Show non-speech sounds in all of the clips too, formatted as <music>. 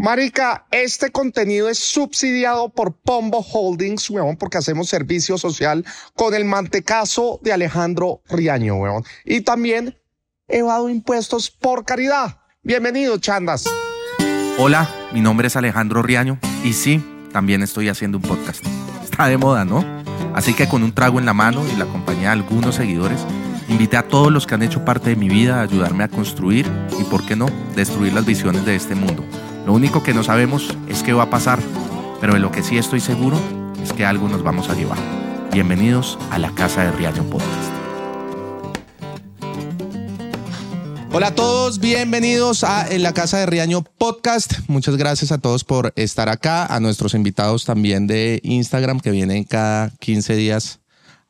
Marica, este contenido es subsidiado por Pombo Holdings, weón, porque hacemos servicio social con el mantecazo de Alejandro Riaño, weón. Y también evado impuestos por caridad. Bienvenido, chandas. Hola, mi nombre es Alejandro Riaño y sí, también estoy haciendo un podcast. Está de moda, ¿no? Así que con un trago en la mano y la compañía de algunos seguidores, invité a todos los que han hecho parte de mi vida a ayudarme a construir y, por qué no, destruir las visiones de este mundo lo único que no sabemos es qué va a pasar, pero de lo que sí estoy seguro es que algo nos vamos a llevar. Bienvenidos a la Casa de Riaño Podcast. Hola a todos, bienvenidos a la Casa de Riaño Podcast. Muchas gracias a todos por estar acá, a nuestros invitados también de Instagram que vienen cada 15 días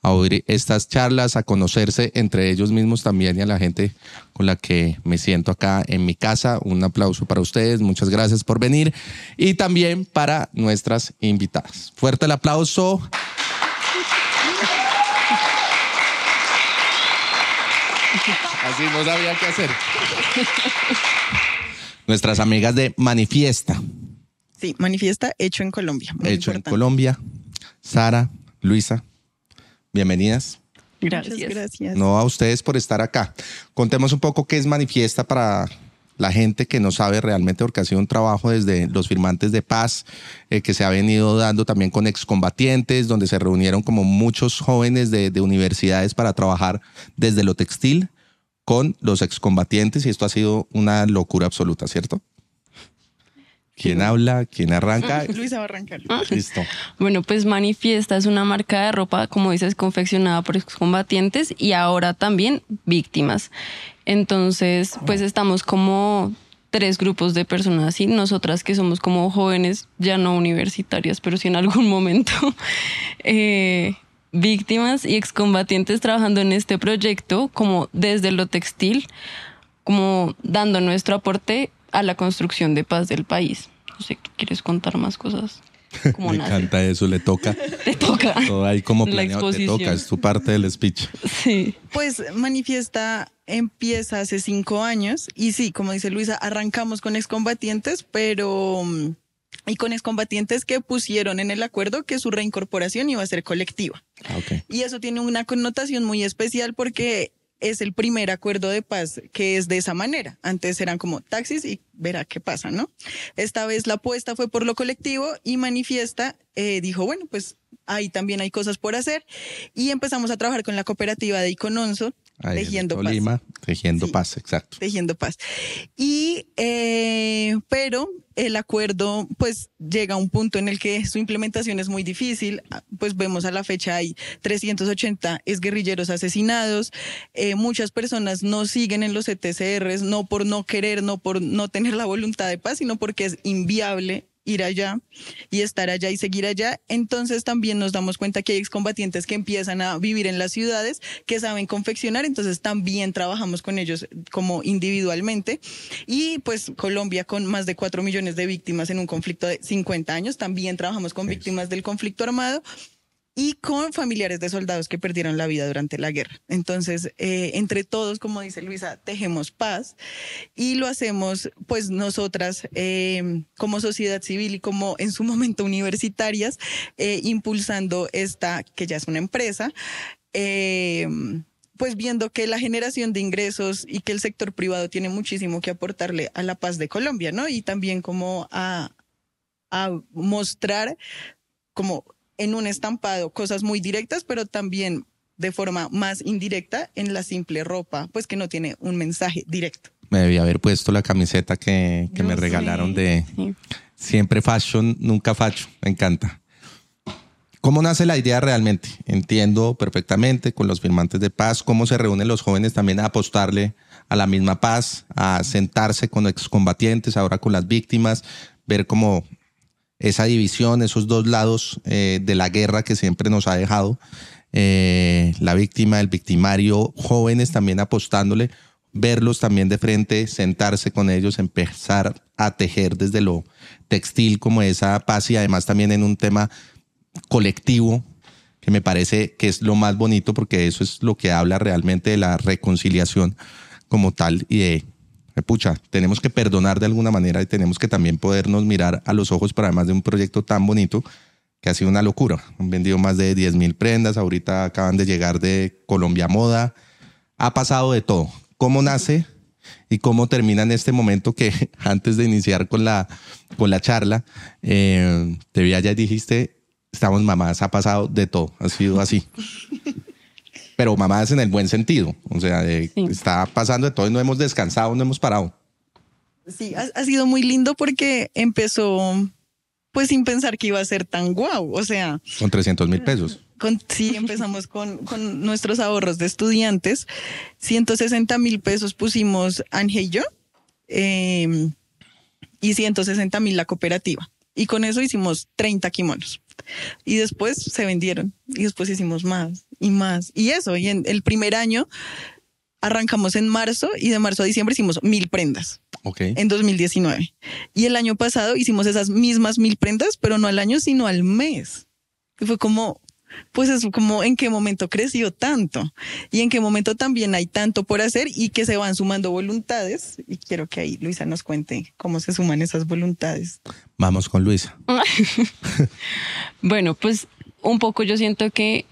a oír estas charlas, a conocerse entre ellos mismos también y a la gente con la que me siento acá en mi casa. Un aplauso para ustedes, muchas gracias por venir y también para nuestras invitadas. Fuerte el aplauso. Así no sabía qué hacer. Nuestras amigas de Manifiesta. Sí, Manifiesta hecho en Colombia. Hecho en Colombia. Sara, Luisa, bienvenidas. Gracias. gracias. No a ustedes por estar acá. Contemos un poco qué es Manifiesta para la gente que no sabe realmente, porque ha sido un trabajo desde los firmantes de paz eh, que se ha venido dando también con excombatientes, donde se reunieron como muchos jóvenes de, de universidades para trabajar desde lo textil con los excombatientes y esto ha sido una locura absoluta, ¿cierto? ¿Quién habla? ¿Quién arranca? Luisa va a arrancar. <laughs> Listo. Bueno, pues Manifiesta es una marca de ropa, como dices, confeccionada por excombatientes y ahora también víctimas. Entonces, pues estamos como tres grupos de personas y nosotras que somos como jóvenes, ya no universitarias, pero sí en algún momento, <laughs> eh, víctimas y excombatientes trabajando en este proyecto como desde lo textil, como dando nuestro aporte a la construcción de paz del país. No sé, ¿tú quieres contar más cosas? <laughs> Me encanta eso, le toca. <laughs> Te toca. Todo ahí como planeado, te toca, es tu parte del speech. Sí. Pues Manifiesta empieza hace cinco años y sí, como dice Luisa, arrancamos con excombatientes, pero y con excombatientes que pusieron en el acuerdo que su reincorporación iba a ser colectiva. Ah, okay. Y eso tiene una connotación muy especial porque es el primer acuerdo de paz que es de esa manera. Antes eran como taxis y verá qué pasa, ¿no? Esta vez la apuesta fue por lo colectivo y manifiesta, eh, dijo, bueno, pues ahí también hay cosas por hacer y empezamos a trabajar con la cooperativa de Icononso, tejiendo paz. Tejiendo paz, exacto. Tejiendo paz. Y, eh, pero el acuerdo pues llega a un punto en el que su implementación es muy difícil, pues vemos a la fecha hay 380 exguerrilleros asesinados, eh, muchas personas no siguen en los ETCRs, no por no querer, no por no tener la voluntad de paz, sino porque es inviable ir allá y estar allá y seguir allá. Entonces también nos damos cuenta que hay excombatientes que empiezan a vivir en las ciudades, que saben confeccionar, entonces también trabajamos con ellos como individualmente. Y pues Colombia con más de 4 millones de víctimas en un conflicto de 50 años, también trabajamos con víctimas del conflicto armado y con familiares de soldados que perdieron la vida durante la guerra. Entonces, eh, entre todos, como dice Luisa, tejemos paz y lo hacemos pues nosotras eh, como sociedad civil y como en su momento universitarias, eh, impulsando esta, que ya es una empresa, pues viendo que la generación de ingresos y que el sector privado tiene muchísimo que aportarle a la paz de Colombia, ¿no? Y también como a, a mostrar como en un estampado cosas muy directas, pero también de forma más indirecta en la simple ropa, pues que no tiene un mensaje directo. Me debía haber puesto la camiseta que, que me regalaron de siempre fashion, nunca facho. Me encanta. ¿Cómo nace la idea realmente? Entiendo perfectamente con los firmantes de paz cómo se reúnen los jóvenes también a apostarle a la misma paz, a sentarse con excombatientes, ahora con las víctimas, ver cómo esa división, esos dos lados eh, de la guerra que siempre nos ha dejado. Eh, la víctima, el victimario, jóvenes también apostándole, verlos también de frente, sentarse con ellos, empezar a tejer desde lo textil como esa paz y además también en un tema colectivo que me parece que es lo más bonito porque eso es lo que habla realmente de la reconciliación como tal y de pucha, tenemos que perdonar de alguna manera y tenemos que también podernos mirar a los ojos para además de un proyecto tan bonito que ha sido una locura. Han vendido más de 10 mil prendas, ahorita acaban de llegar de Colombia Moda, ha pasado de todo. ¿Cómo nace y cómo termina en este momento que <laughs> antes de iniciar con la, con la charla, eh, te vi allá y dijiste, estamos mamás, ha pasado de todo, ha sido así. <laughs> Pero mamás en el buen sentido, o sea, está pasando de todo y no hemos descansado, no hemos parado. Sí, ha, sido muy lindo porque empezó pues sin pensar que iba a ser tan guau, o sea... Con 300 mil pesos. sí, empezamos con, con, nuestros ahorros de estudiantes. 160 mil pesos pusimos Ángel y yo em, y 160 mil la cooperativa. Y con eso hicimos 30 kimonos. Y después se vendieron. Y después hicimos más y más. Y eso, y en el primer año arrancamos en marzo y de marzo a diciembre hicimos mil prendas. Okay. En 2019. Y el año pasado hicimos esas mismas mil prendas, pero no al año, sino al mes. Y fue como, pues es como en qué momento creció tanto y en qué momento también hay tanto por hacer y que se van sumando voluntades. Y quiero que ahí Luisa nos cuente cómo se suman esas voluntades. Vamos con Luisa. <laughs> <laughs> bueno, pues un poco yo siento que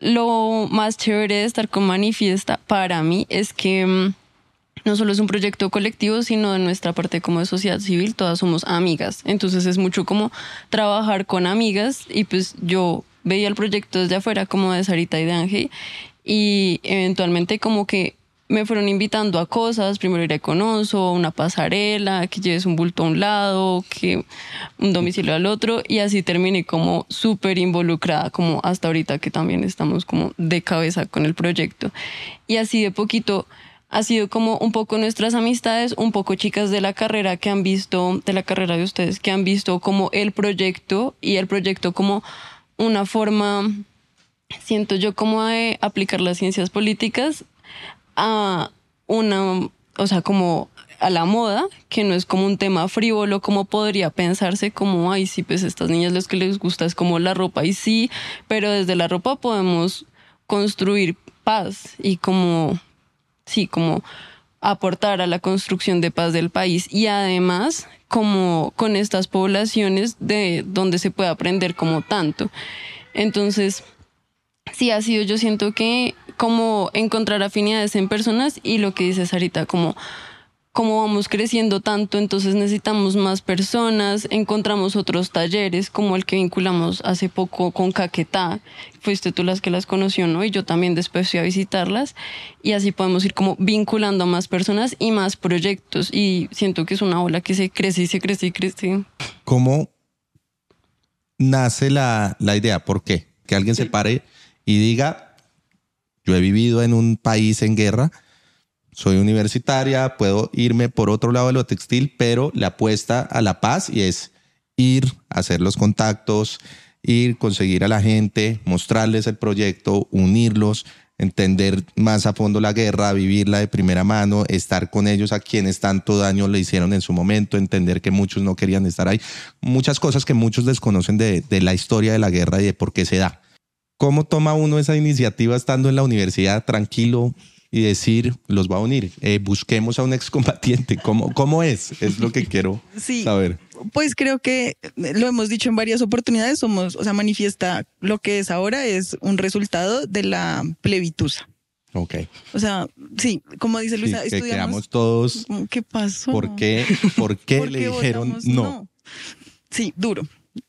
lo más chévere de estar con Manifiesta para mí es que mm, no solo es un proyecto colectivo, sino de nuestra parte como de sociedad civil, todas somos amigas. Entonces es mucho como trabajar con amigas y pues yo veía el proyecto desde afuera como de Sarita y de Ángel y eventualmente como que me fueron invitando a cosas, primero ir a Econoso, una pasarela, que lleves un bulto a un lado, que un domicilio al otro, y así terminé como súper involucrada, como hasta ahorita que también estamos como de cabeza con el proyecto. Y así de poquito ha sido como un poco nuestras amistades, un poco chicas de la carrera que han visto, de la carrera de ustedes, que han visto como el proyecto y el proyecto como una forma, siento yo, como de aplicar las ciencias políticas a una, o sea, como a la moda, que no es como un tema frívolo como podría pensarse como, ay, sí, pues estas niñas lo que les gusta es como la ropa y sí, pero desde la ropa podemos construir paz y como, sí, como aportar a la construcción de paz del país y además como con estas poblaciones de donde se puede aprender como tanto. Entonces, sí ha sido, yo siento que como encontrar afinidades en personas y lo que dices ahorita, como como vamos creciendo tanto, entonces necesitamos más personas, encontramos otros talleres como el que vinculamos hace poco con Caquetá, fuiste tú las que las conoció, ¿no? Y yo también después fui a visitarlas y así podemos ir como vinculando a más personas y más proyectos y siento que es una ola que se crece y se crece y crece. ¿Cómo nace la, la idea? ¿Por qué? Que alguien se pare y diga, yo he vivido en un país en guerra, soy universitaria, puedo irme por otro lado de lo textil, pero la apuesta a la paz y es ir, hacer los contactos, ir, conseguir a la gente, mostrarles el proyecto, unirlos, entender más a fondo la guerra, vivirla de primera mano, estar con ellos a quienes tanto daño le hicieron en su momento, entender que muchos no querían estar ahí, muchas cosas que muchos desconocen de, de la historia de la guerra y de por qué se da. ¿Cómo toma uno esa iniciativa estando en la universidad tranquilo y decir, los va a unir? Eh, busquemos a un excombatiente. ¿Cómo, ¿Cómo es? Es lo que quiero saber. Pues creo que lo hemos dicho en varias oportunidades, somos, o sea, manifiesta lo que es ahora es un resultado de la plebitusa. Ok. O sea, sí, como dice Luisa, sí, que estudiamos. todos. ¿Qué pasó? ¿Por qué, por qué <laughs> le dijeron no? Sí, duro.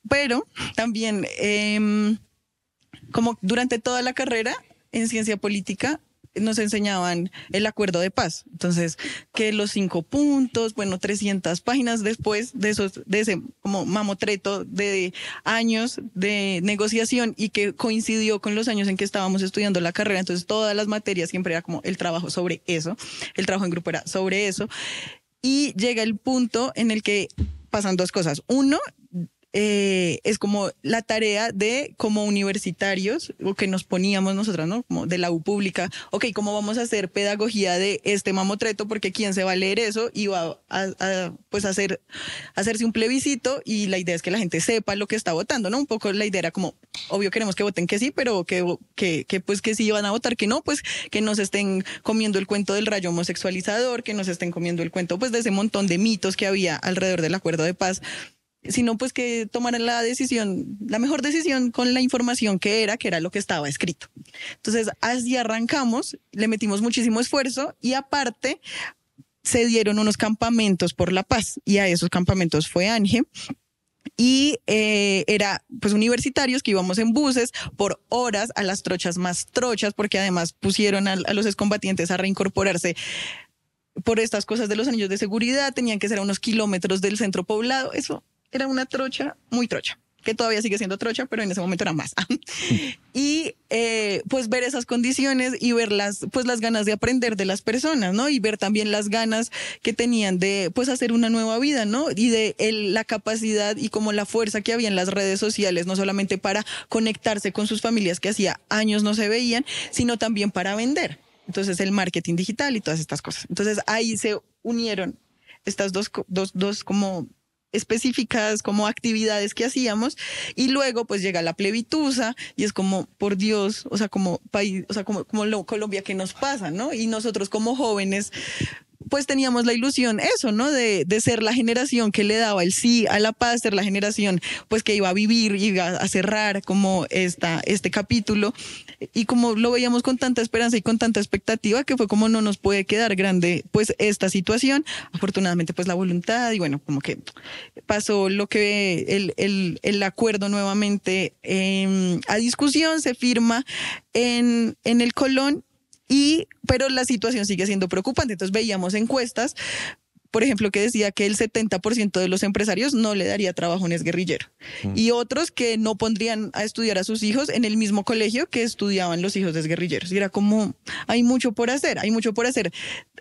Pero también eh, como durante toda la carrera en ciencia política nos enseñaban el acuerdo de paz. Entonces, que los cinco puntos, bueno, 300 páginas después de esos, de ese como mamotreto de años de negociación y que coincidió con los años en que estábamos estudiando la carrera. Entonces, todas las materias siempre era como el trabajo sobre eso, el trabajo en grupo era sobre eso. Y llega el punto en el que pasan dos cosas. Uno, eh, es como la tarea de como universitarios, o que nos poníamos nosotras, ¿no? Como de la U pública, ok, ¿cómo vamos a hacer pedagogía de este mamotreto? Porque quién se va a leer eso y va a, pues hacer, hacerse un plebiscito y la idea es que la gente sepa lo que está votando, ¿no? Un poco la idea era como, obvio queremos que voten que sí, pero que, que, que pues que sí van a votar que no, pues que nos estén comiendo el cuento del rayo homosexualizador, que nos estén comiendo el cuento pues de ese montón de mitos que había alrededor del acuerdo de paz sino pues que tomaran la decisión, la mejor decisión con la información que era, que era lo que estaba escrito. Entonces, así arrancamos, le metimos muchísimo esfuerzo y aparte se dieron unos campamentos por la paz y a esos campamentos fue Ángel y eh, era pues universitarios que íbamos en buses por horas a las trochas más trochas porque además pusieron a, a los excombatientes a reincorporarse por estas cosas de los anillos de seguridad, tenían que ser a unos kilómetros del centro poblado, eso era una trocha muy trocha que todavía sigue siendo trocha, pero en ese momento era más. <laughs> y eh, pues ver esas condiciones y ver las, pues las ganas de aprender de las personas, ¿no? Y ver también las ganas que tenían de pues hacer una nueva vida, ¿no? Y de la capacidad y como la fuerza que había en las redes sociales, no solamente para conectarse con sus familias que hacía años no se veían, sino también para vender. Entonces el marketing digital y todas estas cosas. Entonces ahí se unieron estas dos, dos, dos como específicas como actividades que hacíamos y luego pues llega la plebitusa y es como por Dios, o sea, como país, o sea, como, como lo, Colombia que nos pasa, ¿no? Y nosotros como jóvenes pues teníamos la ilusión, eso, ¿no? De, de, ser la generación que le daba el sí a la paz, ser la generación pues que iba a vivir, iba a cerrar como esta, este capítulo y como lo veíamos con tanta esperanza y con tanta expectativa que fue como no nos puede quedar grande pues esta situación, afortunadamente pues la voluntad y bueno, como que pasó lo que el, el, el acuerdo nuevamente eh, a discusión, se firma en, en el Colón y, pero la situación sigue siendo preocupante. Entonces veíamos encuestas, por ejemplo, que decía que el 70% de los empresarios no le daría trabajo a un exguerrillero. Mm. Y otros que no pondrían a estudiar a sus hijos en el mismo colegio que estudiaban los hijos de exguerrilleros. Y era como, hay mucho por hacer, hay mucho por hacer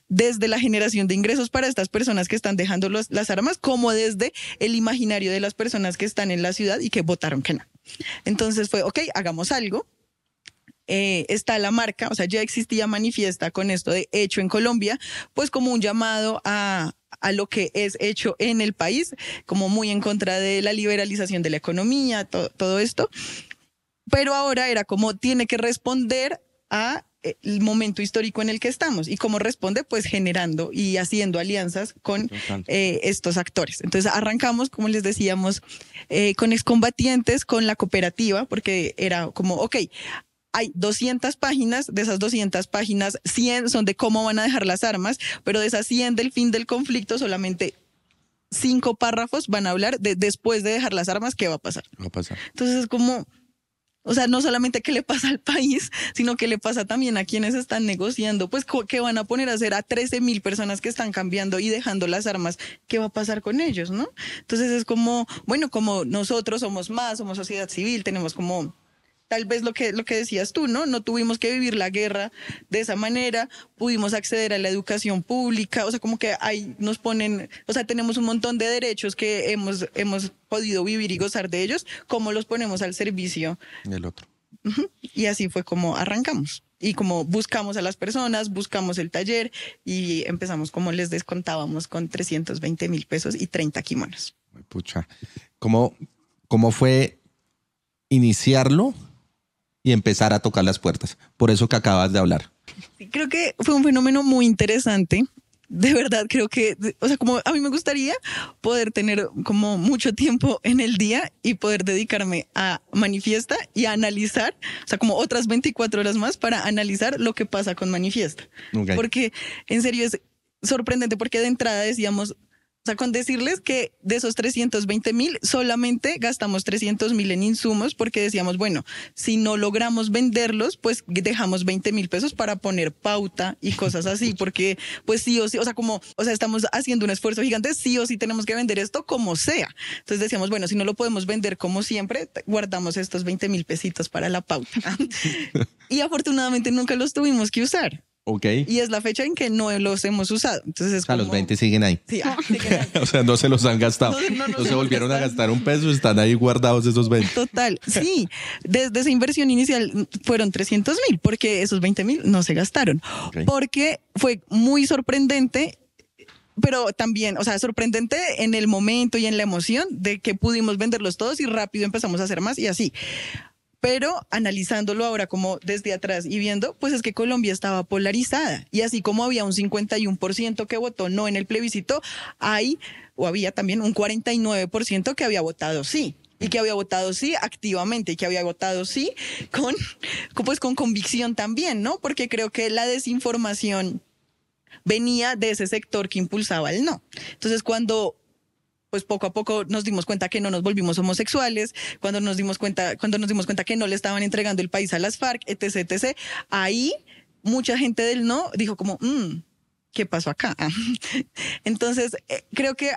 desde la generación de ingresos para estas personas que están dejando las armas, como desde el imaginario de las personas que están en la ciudad y que votaron que no. Entonces fue, ok, hagamos algo, eh, está la marca, o sea, ya existía manifiesta con esto de hecho en Colombia, pues como un llamado a, a lo que es hecho en el país, como muy en contra de la liberalización de la economía, todo esto. Pero ahora era como tiene que responder a eh, el momento histórico en el que estamos y cómo responde, pues generando y haciendo alianzas con eh, estos actores. Entonces arrancamos, como les decíamos, eh, con excombatientes, con la cooperativa, porque era como, ok, hay 200 páginas, de esas 200 páginas, 100 son de cómo van a dejar las armas, pero de esas 100 del fin del conflicto, solamente cinco párrafos van a hablar de después de dejar las armas, ¿qué va a pasar? Va a pasar. Entonces es como, o sea, no solamente qué le pasa al país, sino qué le pasa también a quienes están negociando, pues qué van a poner a hacer a 13 mil personas que están cambiando y dejando las armas, qué va a pasar con ellos, ¿no? Entonces es como, bueno, como nosotros somos más, somos sociedad civil, tenemos como tal vez lo que, lo que decías tú, ¿no? No tuvimos que vivir la guerra de esa manera, pudimos acceder a la educación pública, o sea, como que ahí nos ponen, o sea, tenemos un montón de derechos que hemos, hemos podido vivir y gozar de ellos, ¿cómo los ponemos al servicio del otro? Y así fue como arrancamos. Y como buscamos a las personas, buscamos el taller y empezamos, como les descontábamos, con 320 mil pesos y 30 kimonos. Pucha, ¿cómo, cómo fue iniciarlo y empezar a tocar las puertas. Por eso que acabas de hablar. Creo que fue un fenómeno muy interesante. De verdad, creo que, o sea, como a mí me gustaría poder tener como mucho tiempo en el día y poder dedicarme a manifiesta y a analizar, o sea, como otras 24 horas más para analizar lo que pasa con manifiesta. Porque en serio es sorprendente porque de entrada decíamos, o sea, con decirles que de esos 320 mil solamente gastamos 300 mil en insumos porque decíamos, bueno, si no logramos venderlos, pues dejamos 20 mil pesos para poner pauta y cosas así, <laughs> porque pues sí o sí, o sea, como, o sea, estamos haciendo un esfuerzo gigante, sí o sí tenemos que vender esto como sea. Entonces decíamos, bueno, si no lo podemos vender como siempre, guardamos estos 20 mil pesitos para la pauta. <laughs> y afortunadamente nunca los tuvimos que usar. Ok. Y es la fecha en que no los hemos usado. Entonces es O sea, los como- 20 siguen ahí. Sí, ah, <laughs> siguen ahí. o sea, no se los han gastado. No, no No, nos se volvieron a gastar un peso, están ahí guardados esos 20. Total, <laughs> sí. Desde esa inversión inicial fueron 300 mil, porque esos 20 mil no se gastaron. Porque fue muy sorprendente, pero también, o sea, sorprendente en el momento y en la emoción de que pudimos venderlos todos y rápido empezamos a hacer más y así. Pero analizándolo ahora como desde atrás y viendo, pues es que Colombia estaba polarizada. Y así como había un 51% que votó no en el plebiscito, hay o había también un 49% que había votado sí. Y que había votado sí activamente y que había votado sí con, pues con convicción también, ¿no? Porque creo que la desinformación venía de ese sector que impulsaba el no. Entonces, cuando pues poco a poco nos dimos cuenta que no nos volvimos homosexuales, cuando nos dimos cuenta, cuando nos dimos cuenta que no le estaban entregando el país a las FARC, etc, etc, ahí mucha gente del no dijo como, "Mm, ¿qué pasó acá? <laughs> Entonces, eh, creo que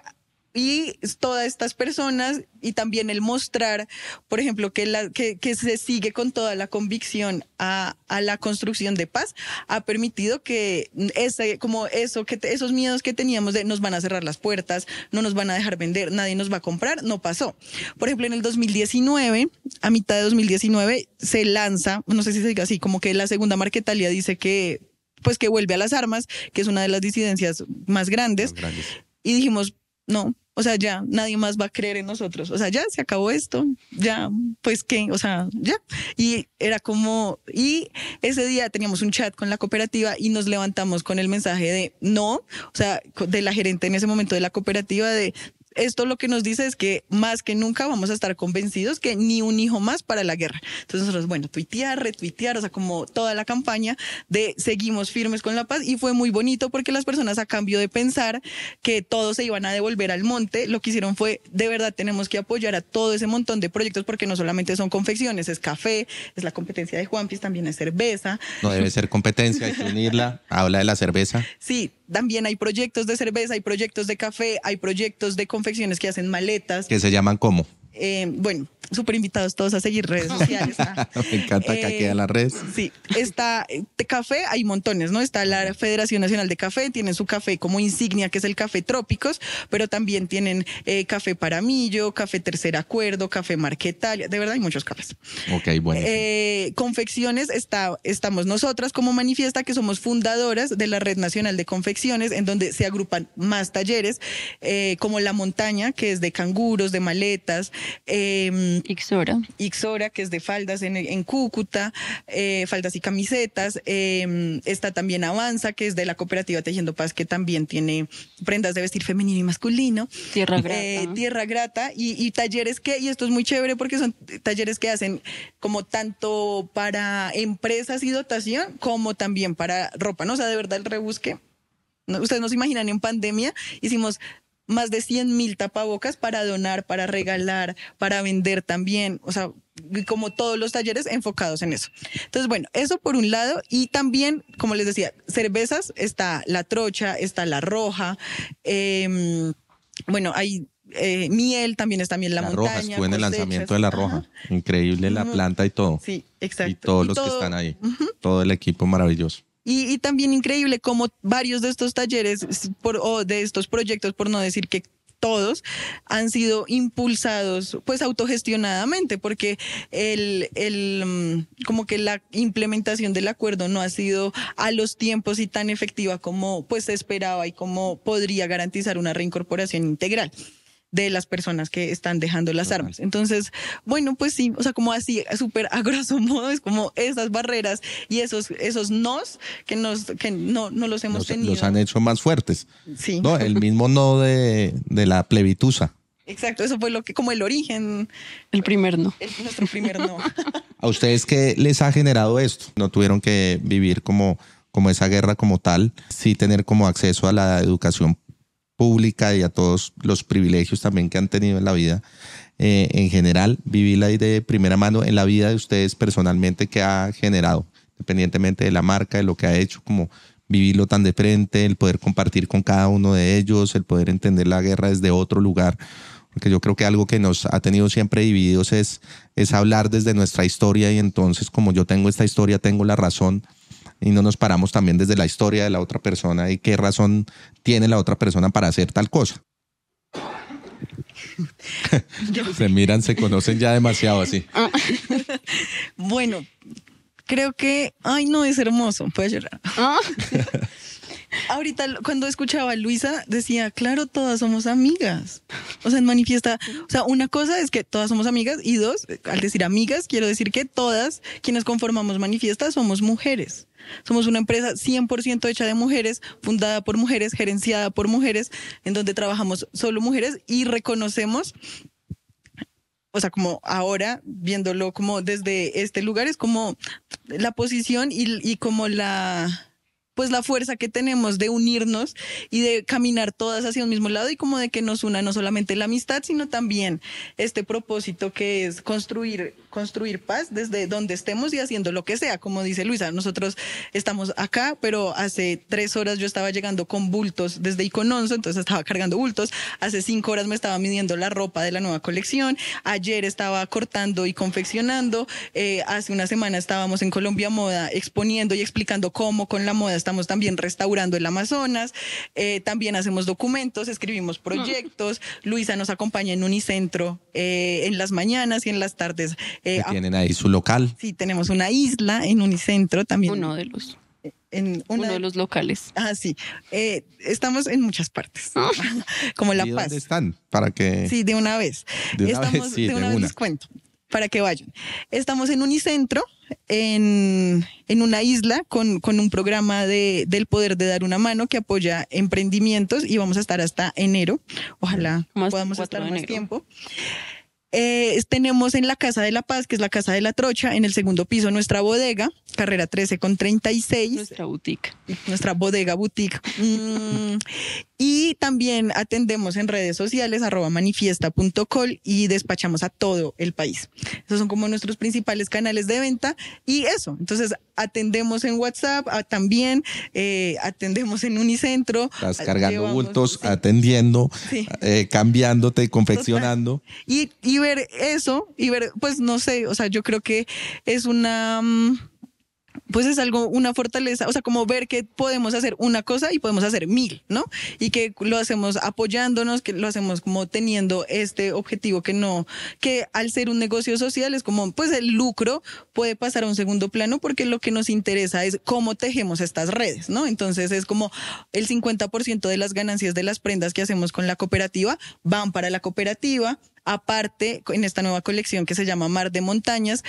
y todas estas personas y también el mostrar, por ejemplo, que, la, que, que se sigue con toda la convicción a, a, la construcción de paz, ha permitido que ese, como eso, que te, esos miedos que teníamos de nos van a cerrar las puertas, no nos van a dejar vender, nadie nos va a comprar, no pasó. Por ejemplo, en el 2019, a mitad de 2019, se lanza, no sé si se diga así, como que la segunda Marquetalia dice que pues que vuelve a las armas, que es una de las disidencias más grandes, Más grandes. y dijimos, no, o sea, ya nadie más va a creer en nosotros. O sea, ya se acabó esto, ya, pues qué, o sea, ya. Y era como, y ese día teníamos un chat con la cooperativa y nos levantamos con el mensaje de no, o sea, de la gerente en ese momento de la cooperativa de esto lo que nos dice es que más que nunca vamos a estar convencidos que ni un hijo más para la guerra. Entonces nosotros, bueno, tuitear, retuitear, o sea, como toda la campaña de seguimos firmes con la paz y fue muy bonito porque las personas a cambio de pensar que todos se iban a devolver al monte, lo que hicieron fue, de verdad tenemos que apoyar a todo ese montón de proyectos porque no solamente son confecciones, es café, es la competencia de Juanpis, también es cerveza. No debe ser competencia, hay que unirla. Habla de la cerveza. Sí, también hay proyectos de cerveza, hay proyectos de café, hay proyectos de confecciones que hacen maletas. Que se llaman como. Eh, bueno, súper invitados todos a seguir redes <laughs> sociales. Me encanta que Eh, queda la red. Sí, está eh, de café, hay montones, ¿no? Está la Federación Nacional de Café, tienen su café como insignia, que es el café Trópicos, pero también tienen eh, café Paramillo, café Tercer Acuerdo, café Marquetalia, de verdad hay muchos cafés. Ok, bueno. Eh, confecciones, está, estamos nosotras como manifiesta, que somos fundadoras de la Red Nacional de Confecciones, en donde se agrupan más talleres, eh, como La Montaña, que es de canguros, de maletas, eh, Ixora. Ixora, que es de faldas en, en Cúcuta, eh, faldas y camisetas. eh, está también Avanza, que es de la cooperativa Tejiendo Paz, que también tiene prendas de vestir femenino y masculino. Tierra Grata. Eh, Tierra Grata y, y talleres que, y esto es muy chévere porque son talleres que hacen como tanto para empresas y dotación como también para ropa, ¿no? O sea, de verdad el rebusque. Ustedes no se imaginan, en pandemia hicimos más de 100 mil tapabocas para donar, para regalar, para vender también, o sea, como todos los talleres enfocados en eso. Entonces, bueno, eso por un lado, y también, como les decía, cervezas, está la trocha, está la roja, eh, bueno, hay eh, miel, también está miel la, la montaña. roja, estuve en el lanzamiento de la roja. Ajá. Increíble la planta y todo. Sí, exacto. Y todos Y los que están ahí. Todo el equipo maravilloso. Y, y también increíble como varios de estos talleres por, o de estos proyectos, por no decir que todos, han sido impulsados pues autogestionadamente, porque el, el, mm, como que la implementación del acuerdo no ha sido a los tiempos y tan efectiva como pues se esperaba y como podría garantizar una reincorporación integral de las personas que están dejando las Total. armas. Entonces, bueno, pues sí, o sea, como así, súper a grosso <laughs> modo, es como esas barreras y esos, esos nos que nos, que no, no los hemos Los, tenido. los han hecho más fuertes. Sí. No, el <laughs> mismo no de, de la plebitusa. Exacto, eso fue lo que, como el origen, El primer no. el- nuestro primer no. <laughs> ¿A ustedes qué les ha generado esto? No tuvieron que vivir como, como esa guerra como tal, sí tener como acceso a la educación pública y a todos los privilegios también que han tenido en la vida. Eh, en general, vivirla de primera mano en la vida de ustedes personalmente que ha generado, independientemente de la marca, de lo que ha hecho, como vivirlo tan de frente, el poder compartir con cada uno de ellos, el poder entender la guerra desde otro lugar porque yo creo que algo que nos ha tenido siempre divididos es, es hablar desde nuestra historia y entonces como yo tengo esta historia, tengo la razón, y no nos paramos también desde la historia de la otra persona y qué razón tiene la otra persona para hacer tal cosa. <laughs> se miran, se conocen ya demasiado así. <laughs> bueno, creo que, ay no, es hermoso, puede llorar. Ah. <laughs> Ahorita cuando escuchaba a Luisa decía, claro, todas somos amigas. O sea, en manifiesta, o sea, una cosa es que todas somos amigas y dos, al decir amigas, quiero decir que todas quienes conformamos manifiesta somos mujeres. Somos una empresa 100% hecha de mujeres, fundada por mujeres, gerenciada por mujeres, en donde trabajamos solo mujeres y reconocemos o sea, como ahora, viéndolo como desde este lugar, es como la posición y, y como la, pues la fuerza que tenemos de unirnos y de caminar todas hacia un mismo lado y como de que nos una no solamente la amistad, sino también este propósito que es construir construir paz desde donde estemos y haciendo lo que sea, como dice Luisa. Nosotros estamos acá, pero hace tres horas yo estaba llegando con bultos desde Icononso, entonces estaba cargando bultos. Hace cinco horas me estaba midiendo la ropa de la nueva colección. Ayer estaba cortando y confeccionando. Eh, hace una semana estábamos en Colombia Moda exponiendo y explicando cómo con la moda estamos también restaurando el Amazonas. Eh, también hacemos documentos, escribimos proyectos. <laughs> Luisa nos acompaña en Unicentro eh, en las mañanas y en las tardes eh, tienen ahí su local. Sí, tenemos una isla en Unicentro también. Uno de los. En uno de los locales. Ah, sí. Eh, estamos en muchas partes. Ah. <laughs> Como La Paz. ¿Dónde están? Para que. Sí, de una vez. De una estamos, vez, sí, de una, vez les cuento. Para que vayan. Estamos en Unicentro, en, en una isla, con, con un programa de, del poder de dar una mano que apoya emprendimientos y vamos a estar hasta enero. Ojalá podamos estar más tiempo. Eh, tenemos en la Casa de la Paz, que es la Casa de la Trocha, en el segundo piso nuestra bodega, carrera 13 con 36. Nuestra boutique. Nuestra bodega boutique. Mm, <laughs> y también atendemos en redes sociales, arroba manifiesta.col y despachamos a todo el país. Esos son como nuestros principales canales de venta y eso. Entonces, atendemos en WhatsApp, también eh, atendemos en Unicentro. Estás cargando bultos, atendiendo, eh, cambiándote, confeccionando. Y, y ver eso, y ver, pues no sé, o sea, yo creo que es una... Mm, pues es algo, una fortaleza, o sea, como ver que podemos hacer una cosa y podemos hacer mil, ¿no? Y que lo hacemos apoyándonos, que lo hacemos como teniendo este objetivo que no, que al ser un negocio social es como, pues el lucro puede pasar a un segundo plano porque lo que nos interesa es cómo tejemos estas redes, ¿no? Entonces es como el 50% de las ganancias de las prendas que hacemos con la cooperativa van para la cooperativa, aparte en esta nueva colección que se llama Mar de Montañas,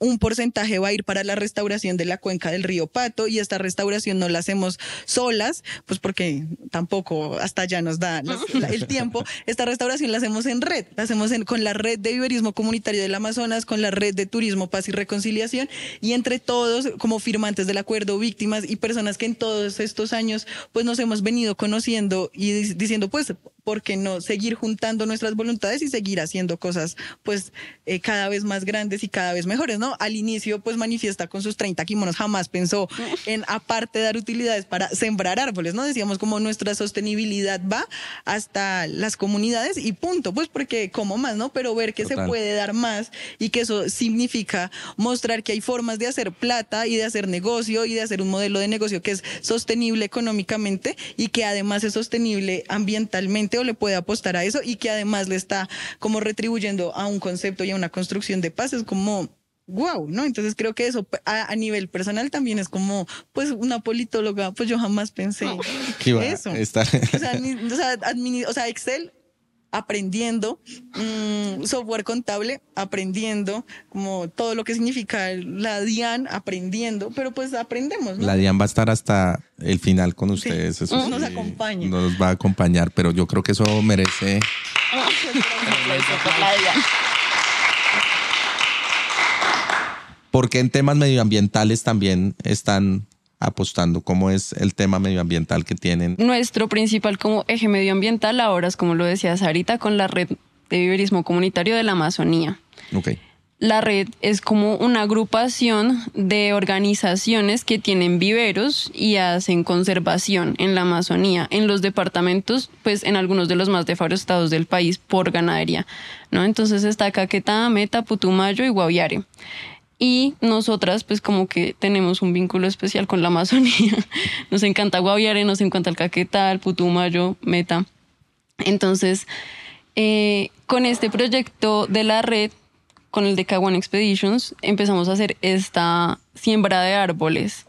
un porcentaje va a ir para la restauración de la cuenca del río Pato y esta restauración no la hacemos solas, pues porque tampoco hasta allá nos da <laughs> el tiempo. Esta restauración la hacemos en red, la hacemos con la red de viverismo comunitario del Amazonas, con la red de turismo, paz y reconciliación y entre todos como firmantes del acuerdo, víctimas y personas que en todos estos años pues nos hemos venido conociendo y diciendo pues ¿por qué no seguir juntando nuestras voluntades y seguir haciendo cosas pues eh, cada vez más grandes y cada vez mejores, ¿no? Al inicio pues manifiesta con sus 30 kimonos, jamás pensó <laughs> en aparte dar utilidades para sembrar árboles, ¿no? Decíamos como nuestra sostenibilidad va hasta las comunidades y punto, pues porque como más, ¿no? Pero ver que se puede dar más y que eso significa mostrar que hay formas de hacer plata y de hacer negocio y de hacer un modelo de negocio que es sostenible económicamente y que además es sostenible ambientalmente o le puede apostar a eso y que además le está como retribuyendo a un concepto y a una construcción de paz, es como wow, ¿no? Entonces creo que eso a, nivel personal también es como, pues una politóloga, pues yo jamás pensé eso. O sea, o sea, Excel aprendiendo, mm, software contable aprendiendo, como todo lo que significa la DIAN aprendiendo, pero pues aprendemos. La DIAN va a estar hasta el final con ustedes. Eso nos acompaña. Nos va a acompañar, pero yo creo que eso merece... <laughs> Porque en temas medioambientales también están apostando? ¿Cómo es el tema medioambiental que tienen? Nuestro principal como eje medioambiental ahora es, como lo decía Sarita, con la red de viverismo comunitario de la Amazonía. Okay. La red es como una agrupación de organizaciones que tienen viveros y hacen conservación en la Amazonía, en los departamentos, pues en algunos de los más deforestados del país por ganadería, ¿no? Entonces está Caquetá, Meta, Putumayo y Guaviare. Y nosotras, pues como que tenemos un vínculo especial con la Amazonía. <laughs> Nos encanta Guaviare, nos encanta el Caquetá, el Putumayo, Meta. Entonces, eh, con este proyecto de la red, con el de Caguan Expeditions, empezamos a hacer esta siembra de árboles.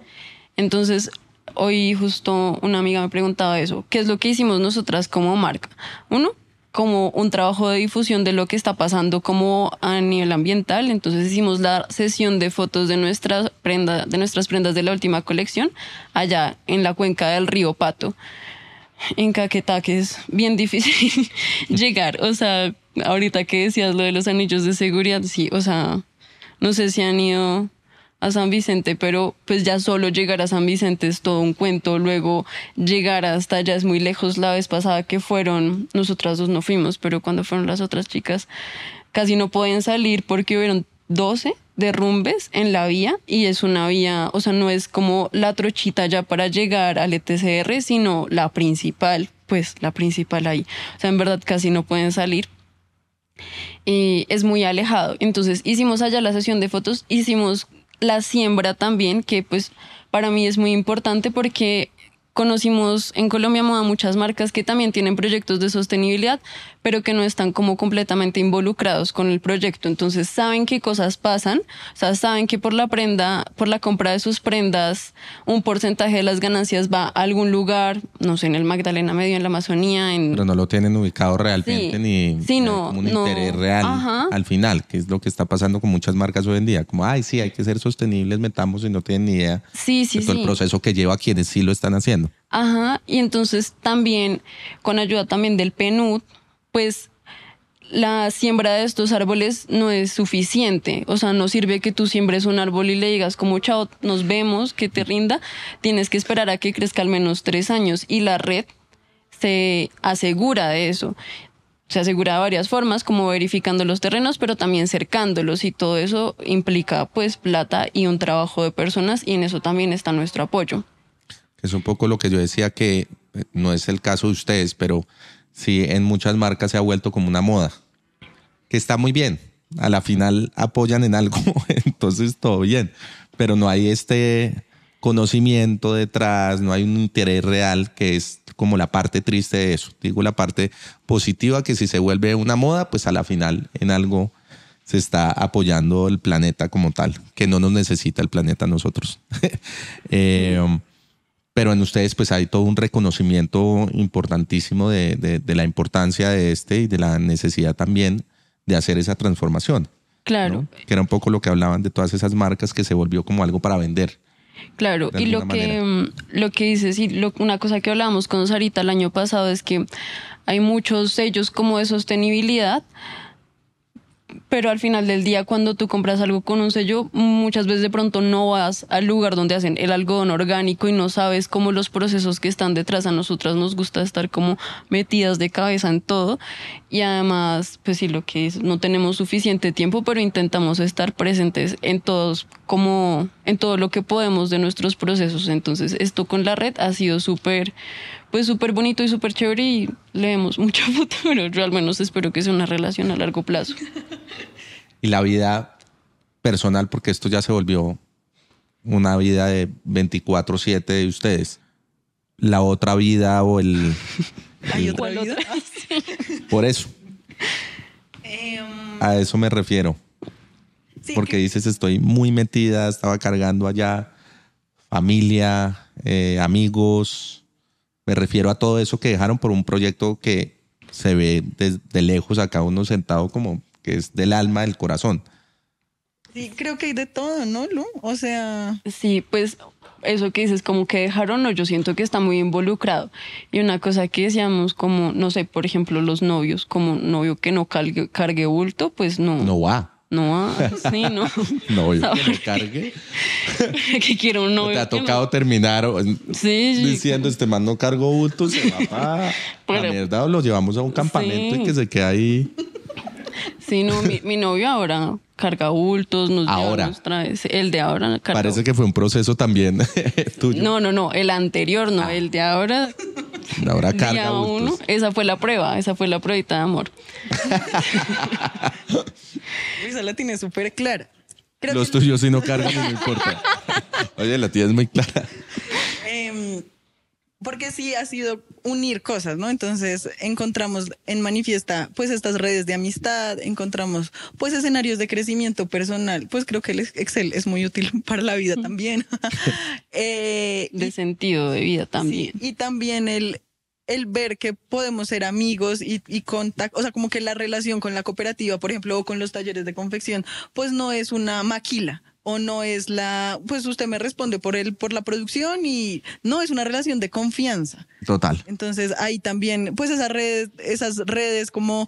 Entonces, hoy justo una amiga me preguntaba eso, ¿qué es lo que hicimos nosotras como marca? Uno, como un trabajo de difusión de lo que está pasando como a nivel ambiental. Entonces hicimos la sesión de fotos de nuestras prendas, de nuestras prendas de la última colección allá en la cuenca del río Pato. En Caquetá, que es bien <laughs> difícil llegar. O sea, ahorita que decías lo de los anillos de seguridad, sí, o sea, no sé si han ido a San Vicente, pero pues ya solo llegar a San Vicente es todo un cuento, luego llegar hasta allá es muy lejos. La vez pasada que fueron, nosotras dos no fuimos, pero cuando fueron las otras chicas, casi no podían salir porque hubieron 12 derrumbes en la vía y es una vía, o sea, no es como la trochita ya para llegar al ETCR, sino la principal, pues la principal ahí. O sea, en verdad casi no pueden salir. Y es muy alejado. Entonces hicimos allá la sesión de fotos, hicimos la siembra también, que pues para mí es muy importante porque conocimos en Colombia Moda muchas marcas que también tienen proyectos de sostenibilidad, pero que no están como completamente involucrados con el proyecto. Entonces saben qué cosas pasan, o sea, saben que por la prenda, por la compra de sus prendas, un porcentaje de las ganancias va a algún lugar, no sé, en el Magdalena Medio, en la Amazonía, en... Pero no lo tienen ubicado realmente ni sí, no, como un interés real al final, que es lo que está pasando con muchas marcas hoy en día. Como, ay, sí, hay que ser sostenibles, metamos y no tienen ni idea sí, sí, de todo el proceso que lleva a quienes sí lo están haciendo. Ajá, y entonces también, con ayuda también del PNUD, pues la siembra de estos árboles no es suficiente. O sea, no sirve que tú siembres un árbol y le digas como chao, nos vemos, que te rinda. Tienes que esperar a que crezca al menos tres años. Y la red se asegura de eso. Se asegura de varias formas, como verificando los terrenos, pero también cercándolos. Y todo eso implica pues plata y un trabajo de personas. Y en eso también está nuestro apoyo. Es un poco lo que yo decía que eh, no es el caso de ustedes, pero sí en muchas marcas se ha vuelto como una moda, que está muy bien. A la final apoyan en algo, <laughs> entonces todo bien, pero no hay este conocimiento detrás, no hay un interés real que es como la parte triste de eso. Digo la parte positiva que si se vuelve una moda, pues a la final en algo se está apoyando el planeta como tal, que no nos necesita el planeta a nosotros. <laughs> eh, pero en ustedes pues hay todo un reconocimiento importantísimo de, la importancia de este y de la necesidad también de hacer esa transformación. Claro. Que era un poco lo que hablaban de todas esas marcas que se volvió como algo para vender. Claro, y lo que, mm, lo que dices, y una cosa que hablábamos con Sarita el año pasado es que hay muchos sellos como de sostenibilidad, pero al final del día cuando tú compras algo con un sello, muchas veces de pronto no vas al lugar donde hacen el algodón orgánico y no sabes cómo los procesos que están detrás. A nosotras nos gusta estar como metidas de cabeza en todo y además, pues sí, lo que es, no tenemos suficiente tiempo, pero intentamos estar presentes en todos, como en todo lo que podemos de nuestros procesos. Entonces, esto con la red ha sido súper pues súper bonito y súper chévere y leemos mucho <laughs> futuro. Yo al menos espero que sea una relación a largo plazo. Y la vida personal, porque esto ya se volvió una vida de 24/7 de ustedes. La otra vida o el... <laughs> ¿Hay otra vida? <laughs> Por eso. Em, a eso me refiero. porque dices, estoy muy metida, estaba cargando allá familia, eh, amigos, me refiero a todo eso que dejaron por un proyecto que se ve desde lejos acá uno sentado como que es del alma, del corazón. Sí, creo que hay de todo, ¿no, Lu? O sea... Sí, pues eso que dices, como que dejaron, no, yo siento que está muy involucrado. Y una cosa que decíamos, como, no sé, por ejemplo, los novios, como novio que no cargue, cargue bulto, pues no. No va. No, sí, no. <laughs> Novio que me cargue. <laughs> que quiero un novio. Te ha tocado terminar diciendo, este man no cargo bultos, se va para <laughs> la mierda o lo llevamos a un campamento y que se quede ahí. Sí, no, mi, novio ahora carga bultos, nos ahora. nos trae, el de ahora carga Parece que fue un proceso también <laughs> tuyo. No, no, no, el anterior no, ah. el de ahora. Ahora carga bultos. esa fue la prueba, esa fue la pruebita de amor. <laughs> Esa la tiene súper clara. Los tuyos si no cargan no importa. <laughs> Oye, la tía es muy clara. Em, porque sí ha sido unir cosas, ¿no? Entonces encontramos en Manifiesta pues estas redes de amistad, encontramos pues escenarios de crecimiento personal, pues creo que el Excel es muy útil <laughs> para la vida también. <laughs> eh, de sentido de vida también. y también el, el ver que podemos ser amigos y, y contacto, o sea, como que la relación con la cooperativa, por ejemplo, o con los talleres de confección, pues no es una maquila, o no es la, pues usted me responde por el, por la producción y no es una relación de confianza. Total. Entonces hay también, pues esas redes, esas redes como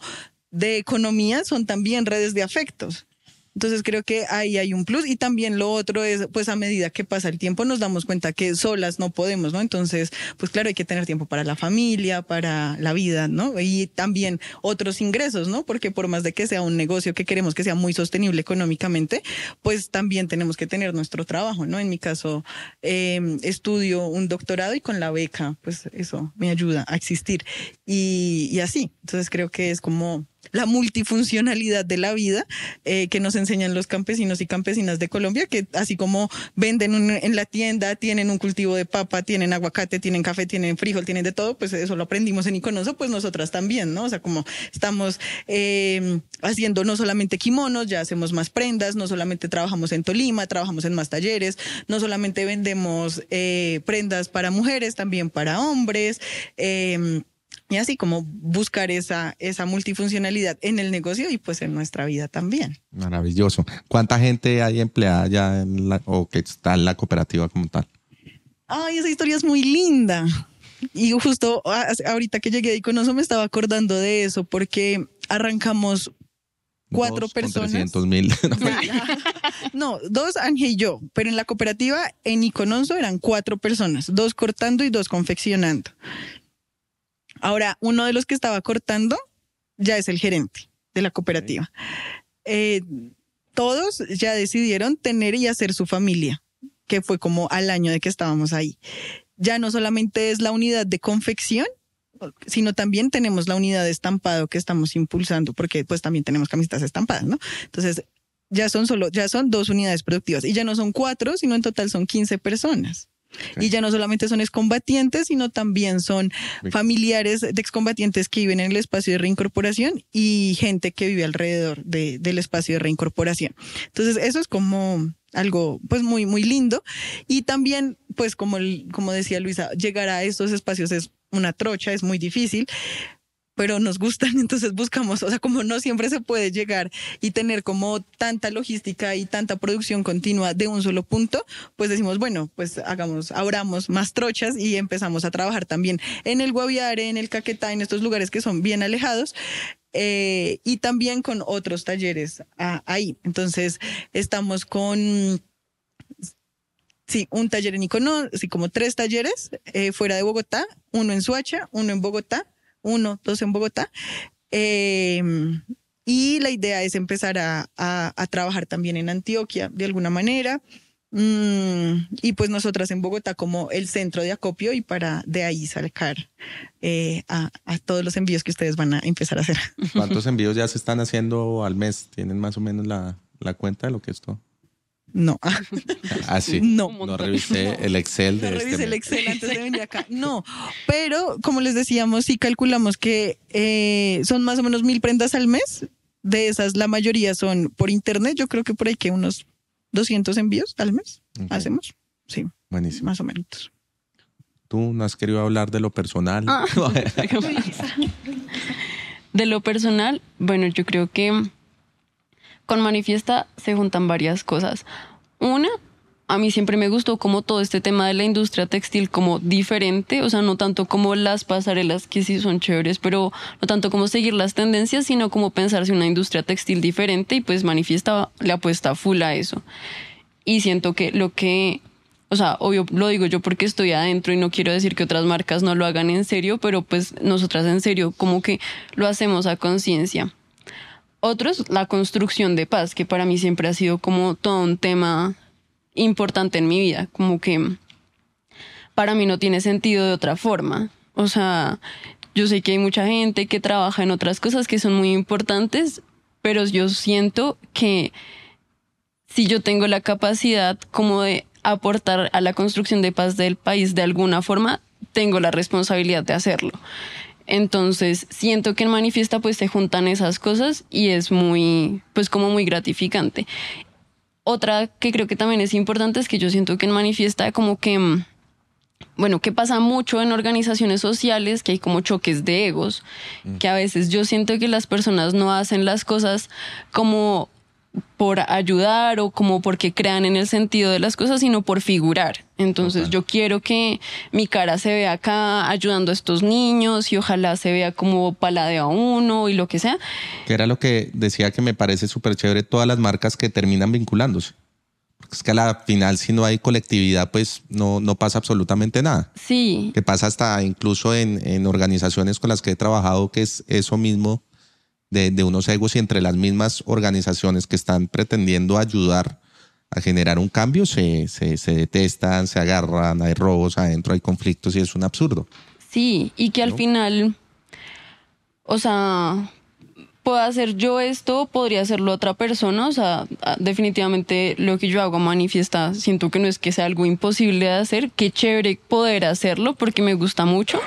de economía son también redes de afectos. Entonces creo que ahí hay un plus y también lo otro es, pues a medida que pasa el tiempo nos damos cuenta que solas no podemos, ¿no? Entonces, pues claro, hay que tener tiempo para la familia, para la vida, ¿no? Y también otros ingresos, ¿no? Porque por más de que sea un negocio que queremos que sea muy sostenible económicamente, pues también tenemos que tener nuestro trabajo, ¿no? En mi caso, eh, estudio un doctorado y con la beca, pues eso me ayuda a existir y, y así. Entonces creo que es como la multifuncionalidad de la vida eh, que nos enseñan los campesinos y campesinas de Colombia, que así como venden en la tienda, tienen un cultivo de papa, tienen aguacate, tienen café, tienen frijol, tienen de todo, pues eso lo aprendimos en Iconoso, pues nosotras también, ¿no? O sea, como estamos eh, haciendo no solamente kimonos, ya hacemos más prendas, no solamente trabajamos en Tolima, trabajamos en más talleres, no solamente vendemos eh, prendas para mujeres, también para hombres. Eh, y así como buscar esa, esa multifuncionalidad en el negocio y pues en nuestra vida también. Maravilloso. ¿Cuánta gente hay empleada ya en la, o que está en la cooperativa como tal? Ay, esa historia es muy linda. Y justo ahorita que llegué de Iconoso me estaba acordando de eso porque arrancamos cuatro personas. Con mil. <laughs> <laughs> no, dos Ángel y yo, pero en la cooperativa en Iconoso eran cuatro personas, dos cortando y dos confeccionando. Ahora, uno de los que estaba cortando ya es el gerente de la cooperativa. Eh, todos ya decidieron tener y hacer su familia, que fue como al año de que estábamos ahí. Ya no solamente es la unidad de confección, sino también tenemos la unidad de estampado que estamos impulsando, porque pues también tenemos camisetas estampadas, ¿no? Entonces, ya son solo, ya son dos unidades productivas y ya no son cuatro, sino en total son 15 personas. Y ya no solamente son excombatientes, sino también son familiares de excombatientes que viven en el espacio de reincorporación y gente que vive alrededor de, del espacio de reincorporación. Entonces, eso es como algo pues muy, muy lindo. Y también, pues como, como decía Luisa, llegar a estos espacios es una trocha, es muy difícil, pero nos gustan, <laughs> entonces buscamos, o sea, como no siempre se puede llegar y tener como tanta logística y tanta producción continua de un solo punto, pues decimos, bueno, pues hagamos, abramos más trochas y empezamos a trabajar también en el Guaviare, en el Caquetá, en estos lugares que son bien alejados. Eh, y también con otros talleres ah, ahí. Entonces, estamos con Sí, un taller en Icono, así como tres talleres eh, fuera de Bogotá, uno en Suacha, uno en Bogotá uno, dos en Bogotá. Em, y la idea es empezar a, a, trabajar también en Antioquia de alguna manera. Mm, y pues nosotras en Bogotá como el centro de acopio y para de ahí sacar eh, a, a, todos los envíos que ustedes van a empezar a hacer. ¿Cuántos envíos ya se están haciendo al mes? ¿Tienen más o menos la, la cuenta de lo que es todo? No. <laughs> Ah, sí. No. No revisé el Excel de no este revisé el Excel antes de venir acá. No. <laughs> Pero, como les decíamos, sí calculamos que eh, son más o menos mil prendas al mes. De esas, la mayoría son por internet. Yo creo que por ahí que unos 200 envíos al mes hacemos. Sí. Buenísimo. Más o menos. ¿Tú no has querido hablar de lo personal? Ah. <laughs> de lo personal, bueno, yo creo que con Manifiesta se juntan varias cosas. Una, a mí siempre me gustó como todo este tema de la industria textil como diferente, o sea, no tanto como las pasarelas que sí son chéveres, pero no tanto como seguir las tendencias, sino como pensarse una industria textil diferente y pues Manifiesta le apuesta full a eso. Y siento que lo que, o sea, obvio lo digo yo porque estoy adentro y no quiero decir que otras marcas no lo hagan en serio, pero pues nosotras en serio como que lo hacemos a conciencia. Otros, la construcción de paz, que para mí siempre ha sido como todo un tema importante en mi vida, como que para mí no tiene sentido de otra forma. O sea, yo sé que hay mucha gente que trabaja en otras cosas que son muy importantes, pero yo siento que si yo tengo la capacidad como de aportar a la construcción de paz del país de alguna forma, tengo la responsabilidad de hacerlo. Entonces, siento que en Manifiesta pues se juntan esas cosas y es muy, pues como muy gratificante. Otra que creo que también es importante es que yo siento que en Manifiesta como que, mm, bueno, que pasa mucho en organizaciones sociales, que hay como choques de egos, mm. que a veces yo siento que las personas no hacen las cosas como por ayudar o como porque crean en el sentido de las cosas, sino por figurar. Entonces yo quiero que mi cara se vea acá ayudando a estos niños y ojalá se vea como paladeo a uno y lo que sea. Que era lo que decía que me parece súper chévere todas las marcas que terminan vinculándose. Porque es que a la final si no hay colectividad pues no, no pasa absolutamente nada. Sí. Que pasa hasta incluso en, en organizaciones con las que he trabajado que es eso mismo de, unos egos y entre las mismas organizaciones que están pretendiendo ayudar a generar un cambio se, se, detestan, se agarran, hay robos adentro, hay conflictos y es un absurdo. Sí, y que al final, o sea, puedo hacer yo esto, podría hacerlo otra persona, o sea, definitivamente lo que yo hago manifiesta, siento que no es que sea algo imposible de hacer, qué chévere poder hacerlo porque me gusta mucho,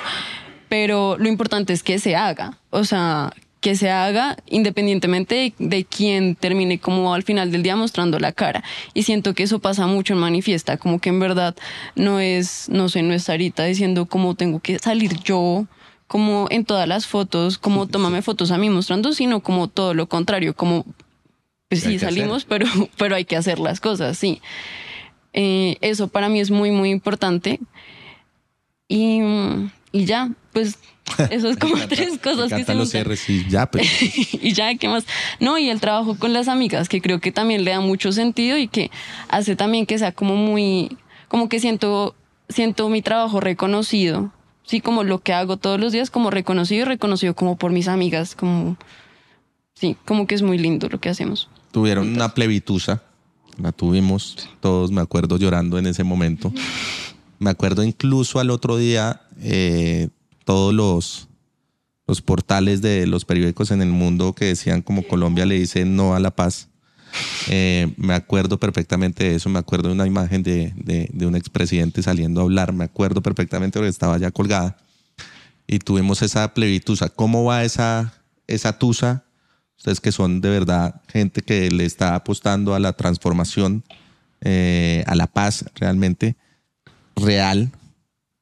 pero lo importante es que se haga, o sea, que se haga independientemente de, quién termine como al final del día mostrando la cara. Y siento que eso pasa mucho en manifiesta, como que en verdad no es, no sé, no es Sarita diciendo cómo tengo que salir yo como en todas las fotos, como tómame fotos a mí mostrando, sino como todo lo contrario, como pues sí salimos, <laughs> pero, pero hay que hacer las cosas, sí. Eh, eso para mí es muy, muy importante. Y, y ya, pues eso es <laughs> como tres cosas que se los y ya, pero... <laughs> y ya, ¿qué más? No, y el trabajo con las amigas, que creo que también le da mucho sentido y que hace también que sea como muy, como que siento, siento mi trabajo reconocido, sí, como lo que hago todos los días, como reconocido y reconocido como por mis amigas, como, sí, como que es muy lindo lo que hacemos. Tuvieron una plebitusa, la tuvimos todos, me acuerdo llorando en ese momento. <laughs> Me acuerdo incluso al otro día, eh, todos los, los portales de los periódicos en el mundo que decían como Colombia le dice no a la paz. Eh, me acuerdo perfectamente de eso, me acuerdo de una imagen de, de, un expresidente saliendo a hablar, me acuerdo perfectamente porque estaba ya colgada y tuvimos esa plebitusa. ¿Cómo va esa, esa tusa? Ustedes que son de verdad gente que le está apostando a la transformación, eh, a la paz realmente real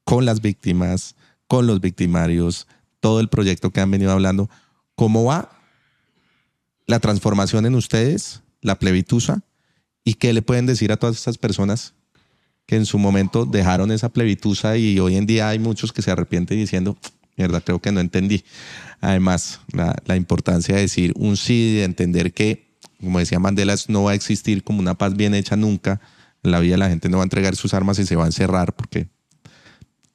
con las víctimas, con los victimarios, todo el proyecto que han venido hablando. ¿Cómo va la transformación en ustedes, la plebitusa? ¿Y qué le pueden decir a todas estas personas que en su momento dejaron esa plebitusa y hoy en día hay muchos que se arrepienten diciendo, mierda, creo que no entendí. Además, la, importancia de decir un sí, de entender que, como decía Mandela, no va a existir como una paz bien hecha nunca. En la vida la gente no va a entregar sus armas y se va a encerrar porque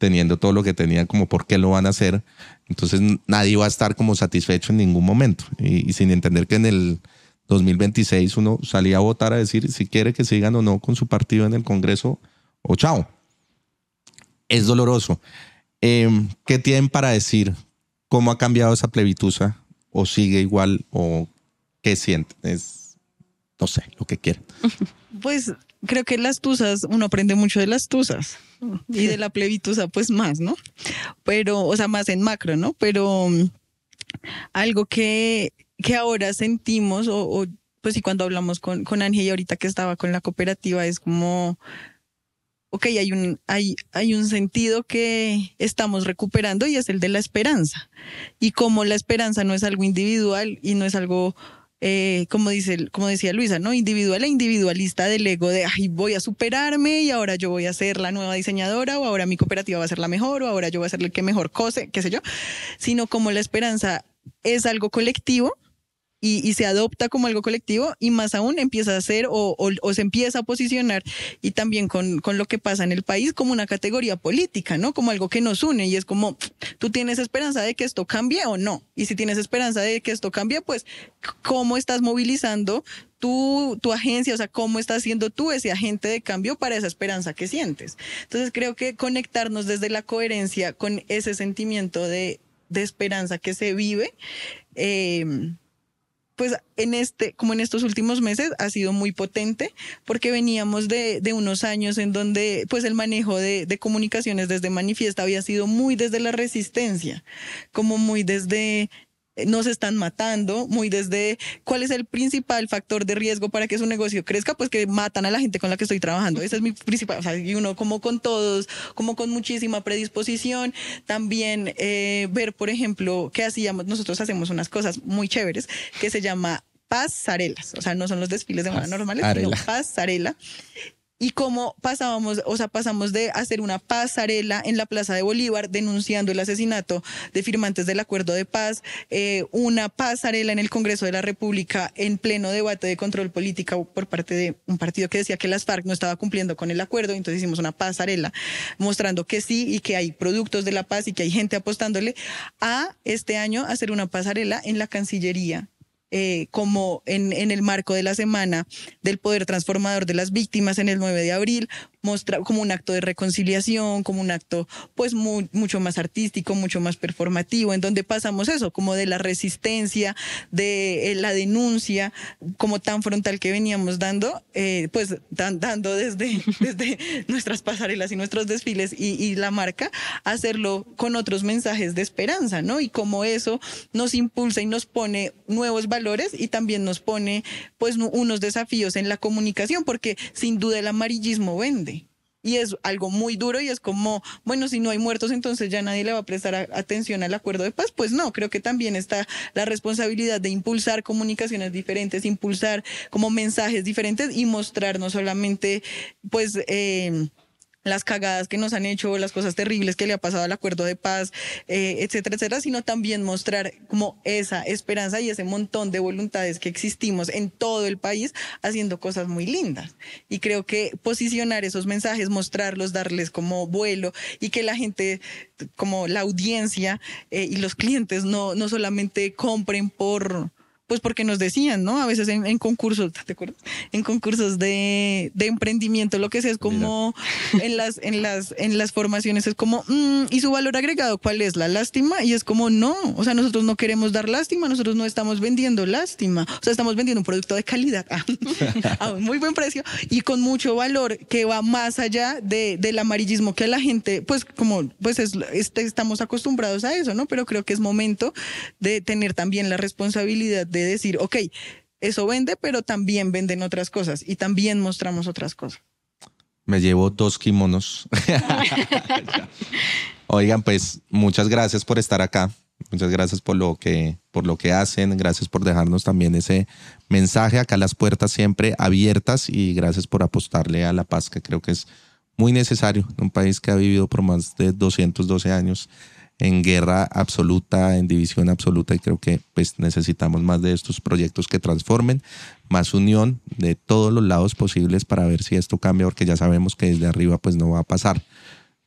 teniendo todo lo que tenían, como por qué lo van a hacer. Entonces nadie va a estar como satisfecho en ningún momento. Y, sin entender que en el 2026 uno salía a votar a decir si quiere que sigan o no con su partido en el Congreso o chao. Es doloroso. Em, ¿Qué tienen para decir? ¿Cómo ha cambiado esa plebitusa? ¿O sigue igual? ¿O qué sienten? Es, no sé, lo que quieran. <laughs> Pues creo que las tusas, uno aprende mucho de las tusas y de la plebitusa pues más, ¿no? Pero, o sea, más en macro, ¿no? Pero mm, algo que, que ahora sentimos, o, pues sí, cuando hablamos con, con Ángel y ahorita que estaba con la cooperativa, es como, ok, hay un, hay, hay un sentido que estamos recuperando y es el de la esperanza. Y como la esperanza no es algo individual y no es algo eh, como, dice, como decía Luisa, ¿no? Individual e individualista del ego de, ay, voy a superarme y ahora yo voy a ser la nueva diseñadora o ahora mi cooperativa va a ser la mejor o ahora yo voy a ser el que mejor cose, qué sé yo, sino como la esperanza es algo colectivo y, se adopta como algo colectivo y más aún empieza a ser o, se empieza a posicionar y también con, con, lo que pasa en el país como una categoría política, ¿no? Como algo que nos une y es como, tú tienes esperanza de que esto cambie o no. Y si tienes esperanza de que esto cambie, pues, ¿cómo estás movilizando tu, tu agencia? O sea, ¿cómo estás siendo tú ese agente de cambio para esa esperanza que sientes? Entonces creo que conectarnos desde la coherencia con ese sentimiento de, de esperanza que se vive, eh, pues en este, como en estos últimos meses, ha sido muy potente porque veníamos de, de unos años en donde pues el manejo de, de, comunicaciones desde manifiesta había sido muy desde la resistencia, como muy desde nos están matando, muy desde cuál es el principal factor de riesgo para que su negocio crezca, pues que matan a la gente con la que estoy trabajando. Ese es mi principal, o sea, y uno como con todos, como con muchísima predisposición, también eh, ver, por ejemplo, qué hacíamos, nosotros hacemos unas cosas muy chéveres que se llama pasarelas, o sea, no son los desfiles de moda normales, sino pasarela y cómo pasábamos, o sea, pasamos de hacer una pasarela en la Plaza de Bolívar denunciando el asesinato de firmantes del acuerdo de paz, eh, una pasarela en el Congreso de la República en pleno debate de control político por parte de un partido que decía que las FARC no estaba cumpliendo con el acuerdo, entonces hicimos una pasarela mostrando que sí y que hay productos de la paz y que hay gente apostándole a este año hacer una pasarela en la Cancillería eh, como en, en, el marco de la semana del poder transformador de las víctimas en el 9 de abril, mostra, como un acto de reconciliación, como un acto pues mucho más artístico, mucho más performativo, en donde pasamos eso, como de la resistencia, de eh, la denuncia, como tan frontal que veníamos dando, eh, pues dando desde, <laughs> desde nuestras pasarelas y nuestros desfiles y, y la marca, hacerlo con otros mensajes de esperanza, ¿no? Y como eso nos impulsa y nos pone nuevos valores y también nos pone pues unos desafíos en la comunicación, porque sin duda el amarillismo vende. Y es algo muy duro y es como, bueno, si no hay muertos, entonces ya nadie le va a prestar atención al acuerdo de paz. Pues no, creo que también está la responsabilidad de impulsar comunicaciones diferentes, impulsar como mensajes diferentes y mostrar no solamente, pues, eh, las cagadas que nos han hecho, las cosas terribles que le ha pasado al acuerdo de paz, eh, etcétera, etcétera, sino también mostrar como esa esperanza y ese montón de voluntades que existimos en todo el país haciendo cosas muy lindas. Y creo que posicionar esos mensajes, mostrarlos, darles como vuelo y que la gente, como la audiencia eh, y los clientes no, no solamente compren por pues porque nos decían, ¿no? A veces en, concursos, ¿te acuerdas? En concursos de, de, emprendimiento, lo que sea es como en las, en las, en las formaciones es como, mm, ¿y su valor agregado cuál es? La lástima. Y es como, no, o sea, nosotros no queremos dar lástima, nosotros no estamos vendiendo lástima. O sea, estamos vendiendo un producto de calidad <laughs> a un muy buen precio y con mucho valor que va más allá de, del amarillismo que la gente, pues como, pues es, este, estamos acostumbrados a eso, ¿no? Pero creo que es momento de tener también la responsabilidad de decir, ok, eso vende, pero también venden otras cosas y también mostramos otras cosas. Me llevo dos kimonos. <laughs> Oigan, pues muchas gracias por estar acá. Muchas gracias por lo que por lo que hacen, gracias por dejarnos también ese mensaje acá las puertas siempre abiertas y gracias por apostarle a la paz que creo que es muy necesario en un país que ha vivido por más de 212 años en guerra absoluta, en división absoluta y creo que pues necesitamos más de estos proyectos que transformen, más unión de todos los lados posibles para ver si esto cambia porque ya sabemos que desde arriba pues no va a pasar.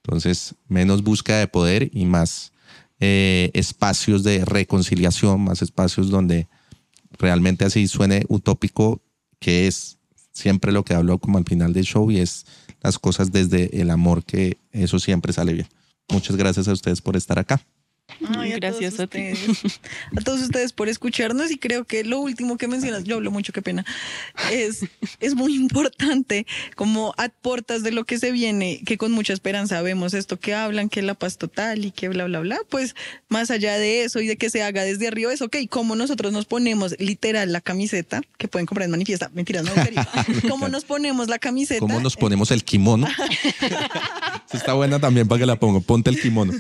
Entonces, menos búsqueda de poder y más eh, espacios de reconciliación, más espacios donde realmente así suene utópico, que es siempre lo que hablo como al final del show y es las cosas desde el amor, que eso siempre sale bien. Muchas gracias a ustedes por estar acá. Gracias <laughs> a, todos ustedes por escucharnos y creo que lo último que mencionas, yo hablo mucho, qué pena, es, es muy importante como aportas de lo que se viene, que con mucha esperanza vemos esto que hablan, que la paz total y que bla, bla, bla, pues más allá de eso y de que se haga desde arriba es, ok, como nosotros nos ponemos literal la camiseta, que pueden comprar en manifiesta, mentiras, no, <laughs> ¿cómo nos ponemos la camiseta? ¿Cómo nos ponemos el kimono? <laughs> está buena también para que la pongo, ponte el kimono.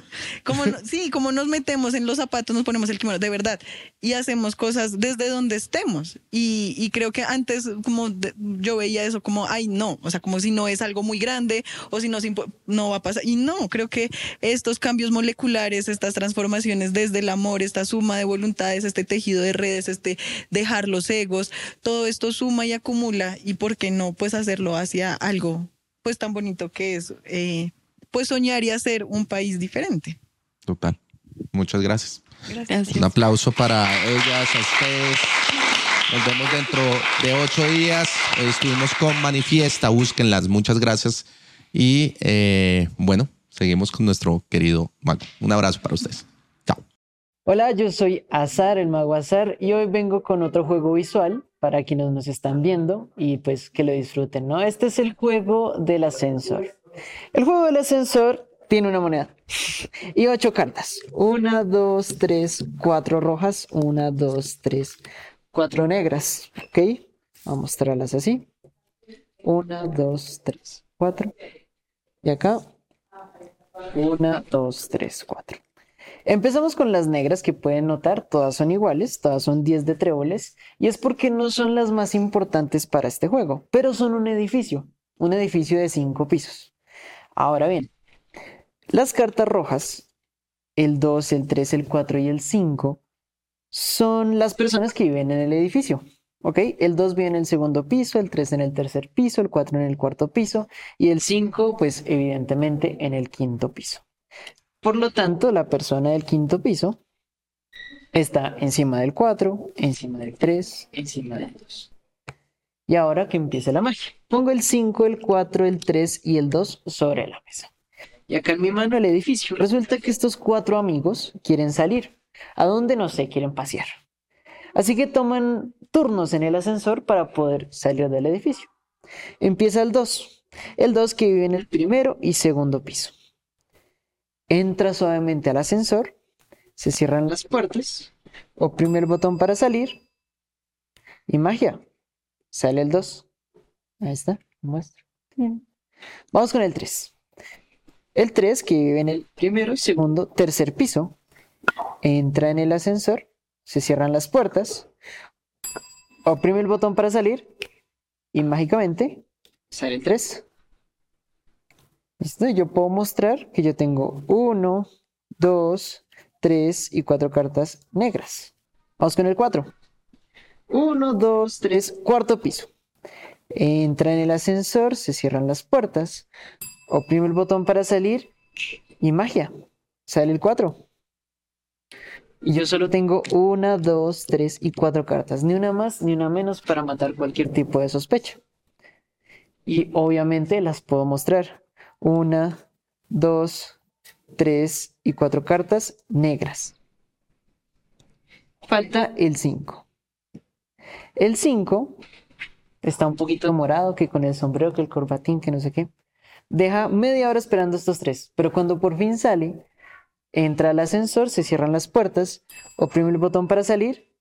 Como, sí, como nos metemos en los zapatos, nos ponemos el kimono, de verdad, y hacemos cosas desde donde estemos. Y, y creo que antes, como yo veía eso como, ay, no, o sea, como si no es algo muy grande o si no, no va a pasar. Y no, creo que estos cambios moleculares, estas transformaciones desde el amor, esta suma de voluntades, este tejido de redes, este dejar los egos, todo esto suma y acumula. Y por qué no, pues hacerlo hacia algo pues tan bonito que es, eh, pues soñar y hacer un país diferente. Total. Muchas gracias. Gracias. Un aplauso para ellas, a ustedes. Nos vemos dentro de ocho días. estuvimos con Manifiesta, búsquenlas. Muchas gracias. Y eh, bueno, seguimos con nuestro querido Mago. Un abrazo para ustedes. Hola, yo soy Azar, el mago Azar, y hoy vengo con otro juego visual para quienes nos están viendo y pues que lo disfruten, ¿no? Este es el juego del ascensor. El juego del ascensor tiene una moneda <laughs> y ocho cartas. Una, dos, tres, cuatro rojas, una, dos, tres, cuatro negras, ¿ok? Vamos a mostrarlas así. Una, dos, tres, cuatro. Y acá, una, dos, tres, cuatro. Empezamos con las negras que pueden notar, todas son iguales, todas son 10 de tréboles, y es porque no son las más importantes para este juego, pero son un edificio, un edificio de 5 pisos. Ahora bien, las cartas rojas, el 2, el 3, el 4 y el 5, son las personas que viven en el edificio. ¿Ok? El 2 vive en el segundo piso, el 3 en el tercer piso, el 4 en el cuarto piso y el 5, pues evidentemente en el quinto piso. Por lo tanto, la persona del quinto piso está encima del 4, encima del 3, encima del 2. Y ahora que empiece la magia. Pongo el 5, el 4, el 3 y el 2 sobre la mesa. Y acá en mi mano el edificio. Resulta que estos cuatro amigos quieren salir. ¿A dónde? No sé, quieren pasear. Así que toman turnos en el ascensor para poder salir del edificio. Empieza el 2. El 2 que vive en el primero y segundo piso entra suavemente al ascensor, se cierran las puertas, oprime el botón para salir y magia, sale el 2. Ahí está, muestro. Vamos con el 3. El 3 que vive en el primero, segundo, tercer piso, entra en el ascensor, se cierran las puertas, oprime el botón para salir y mágicamente sale el 3. ¿Listo? Yo puedo mostrar que yo tengo uno, dos, tres y cuatro cartas negras. Vamos con el 4. 1, 2, 3, cuarto piso. Entra en el ascensor, se cierran las puertas, oprime el botón para salir y magia. Sale el 4. Y yo solo tengo una, dos, tres y cuatro cartas. Ni una más ni una menos para matar cualquier tipo de sospecha. Y obviamente las puedo mostrar una, dos, tres y cuatro cartas negras. Falta el 5. El 5 está un poquito morado, que con el sombrero, que el corbatín, que no sé qué. Deja media hora esperando estos tres, pero cuando por fin sale, entra al ascensor, se cierran las puertas, oprime el botón para salir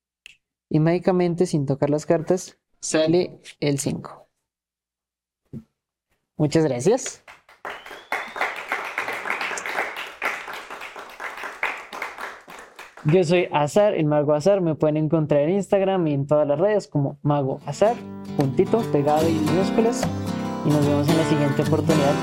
y mágicamente, sin tocar las cartas, sale el 5. Muchas gracias. Yo soy Azar, el Mago Azar. Me pueden encontrar en Instagram y en todas las redes como Mago Azar, puntito, pegado y minúsculas. Y nos vemos en la siguiente oportunidad.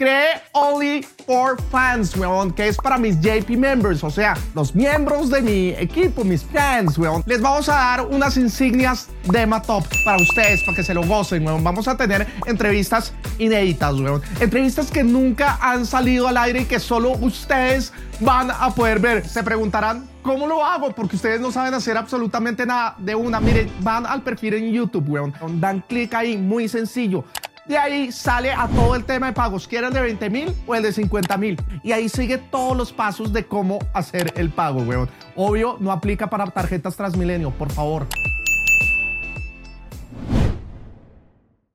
creé Only for Fans, weón, que es para mis JP members, o sea, los miembros de mi equipo, mis fans, weón. Les vamos a dar unas insignias de Top para ustedes, para que se lo gocen, weón. Vamos a tener entrevistas inéditas, weón. Entrevistas que nunca han salido al aire y que solo ustedes van a poder ver. Se preguntarán, ¿cómo lo hago? Porque ustedes no saben hacer absolutamente nada de una. Miren, van al perfil en YouTube, weón. Dan clic ahí, muy sencillo. De ahí sale a todo el tema de pagos. ¿Quieren de 20 mil o el de 50 mil? Y ahí sigue todos los pasos de cómo hacer el pago, weón. Obvio, no aplica para tarjetas Transmilenio, por favor.